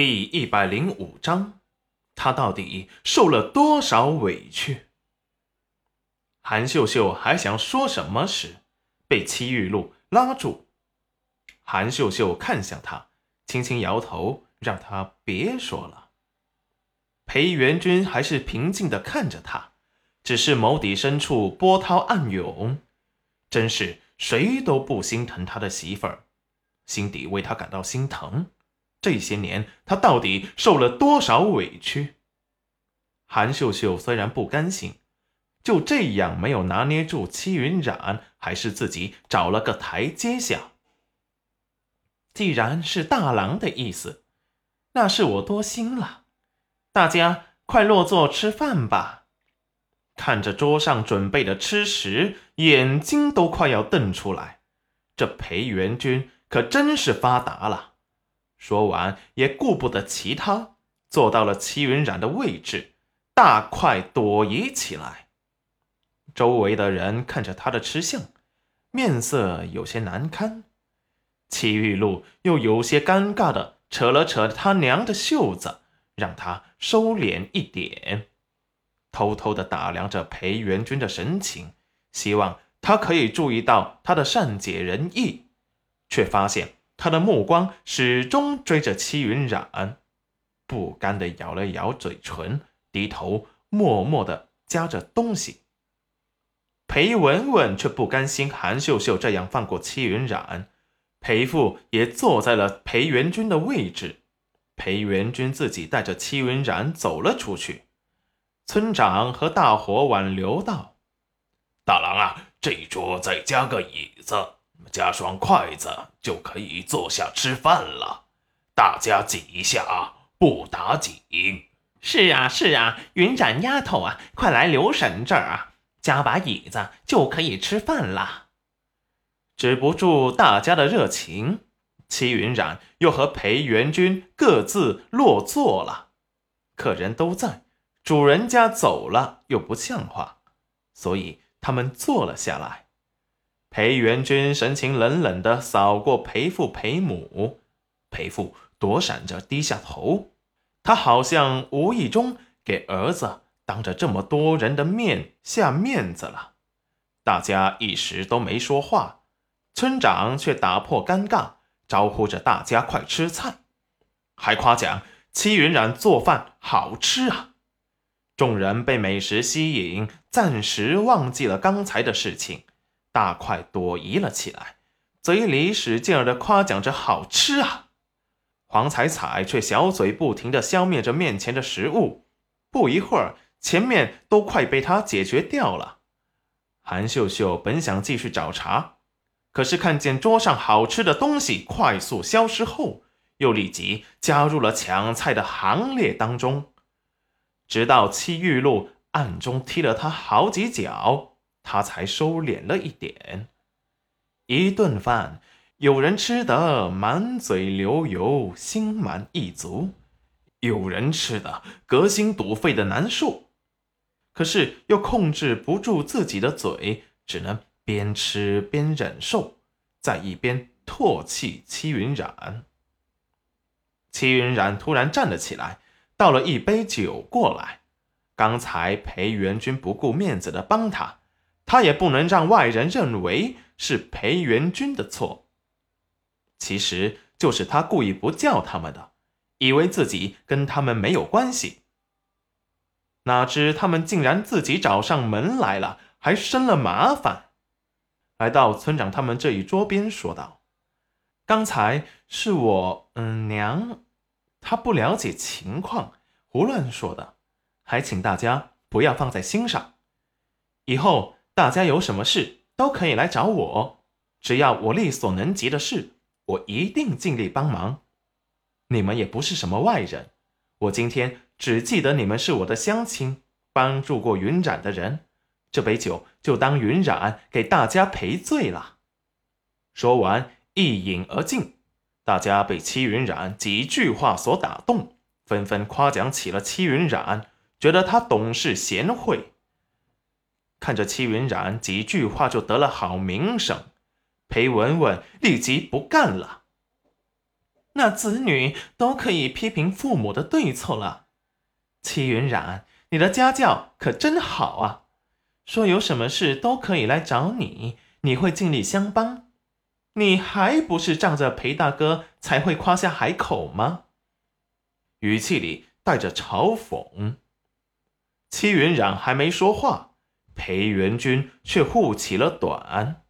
第一百零五章，他到底受了多少委屈？韩秀秀还想说什么时，被戚玉露拉住。韩秀秀看向他，轻轻摇头，让他别说了。裴元君还是平静的看着他，只是眸底深处波涛暗涌，真是谁都不心疼他的媳妇儿，心底为他感到心疼。这些年他到底受了多少委屈？韩秀秀虽然不甘心，就这样没有拿捏住戚云染，还是自己找了个台阶下。既然是大郎的意思，那是我多心了。大家快落座吃饭吧。看着桌上准备的吃食，眼睛都快要瞪出来。这裴元君可真是发达了。说完，也顾不得其他，坐到了戚云染的位置，大快朵颐起来。周围的人看着他的吃相，面色有些难堪。戚玉露又有些尴尬的扯了扯他娘的袖子。让他收敛一点，偷偷的打量着裴元君的神情，希望他可以注意到他的善解人意，却发现他的目光始终追着戚云染，不甘的咬了咬嘴唇，低头默默的夹着东西。裴文文却不甘心韩秀秀这样放过戚云染，裴父也坐在了裴元君的位置。裴元君自己带着戚云染走了出去。村长和大伙挽留道：“大郎啊，这一桌再加个椅子，加双筷子，就可以坐下吃饭了。大家挤一下啊，不打紧。”“是啊，是啊，云染丫头啊，快来刘婶这儿啊，加把椅子就可以吃饭了。”止不住大家的热情。戚云染又和裴元君各自落座了，客人都在，主人家走了又不像话，所以他们坐了下来。裴元君神情冷冷的扫过裴父裴母，裴父躲闪着低下头，他好像无意中给儿子当着这么多人的面下面子了。大家一时都没说话，村长却打破尴尬。招呼着大家快吃菜，还夸奖戚云染做饭好吃啊！众人被美食吸引，暂时忘记了刚才的事情，大快朵颐了起来，嘴里使劲儿的夸奖着好吃啊！黄彩彩却小嘴不停的消灭着面前的食物，不一会儿，前面都快被他解决掉了。韩秀秀本想继续找茬。可是看见桌上好吃的东西快速消失后，又立即加入了抢菜的行列当中，直到戚玉露暗中踢了他好几脚，他才收敛了一点。一顿饭，有人吃得满嘴流油、心满意足，有人吃得隔心堵肺的难受，可是又控制不住自己的嘴，只能。边吃边忍受，在一边唾弃戚云染。戚云染突然站了起来，倒了一杯酒过来。刚才裴元君不顾面子的帮他，他也不能让外人认为是裴元君的错。其实就是他故意不叫他们的，以为自己跟他们没有关系。哪知他们竟然自己找上门来了，还生了麻烦。来到村长他们这一桌边，说道：“刚才是我，嗯，娘，她不了解情况，胡乱说的，还请大家不要放在心上。以后大家有什么事都可以来找我，只要我力所能及的事，我一定尽力帮忙。你们也不是什么外人，我今天只记得你们是我的乡亲，帮助过云染的人。”这杯酒就当云染给大家赔罪了。说完，一饮而尽。大家被戚云染几句话所打动，纷纷夸奖起了戚云染，觉得他懂事贤惠。看着戚云染几句话就得了好名声，裴文文立即不干了：“那子女都可以批评父母的对错了。戚云染，你的家教可真好啊！说有什么事都可以来找你，你会尽力相帮。你还不是仗着裴大哥才会夸下海口吗？语气里带着嘲讽。戚云染还没说话，裴元君却护起了短。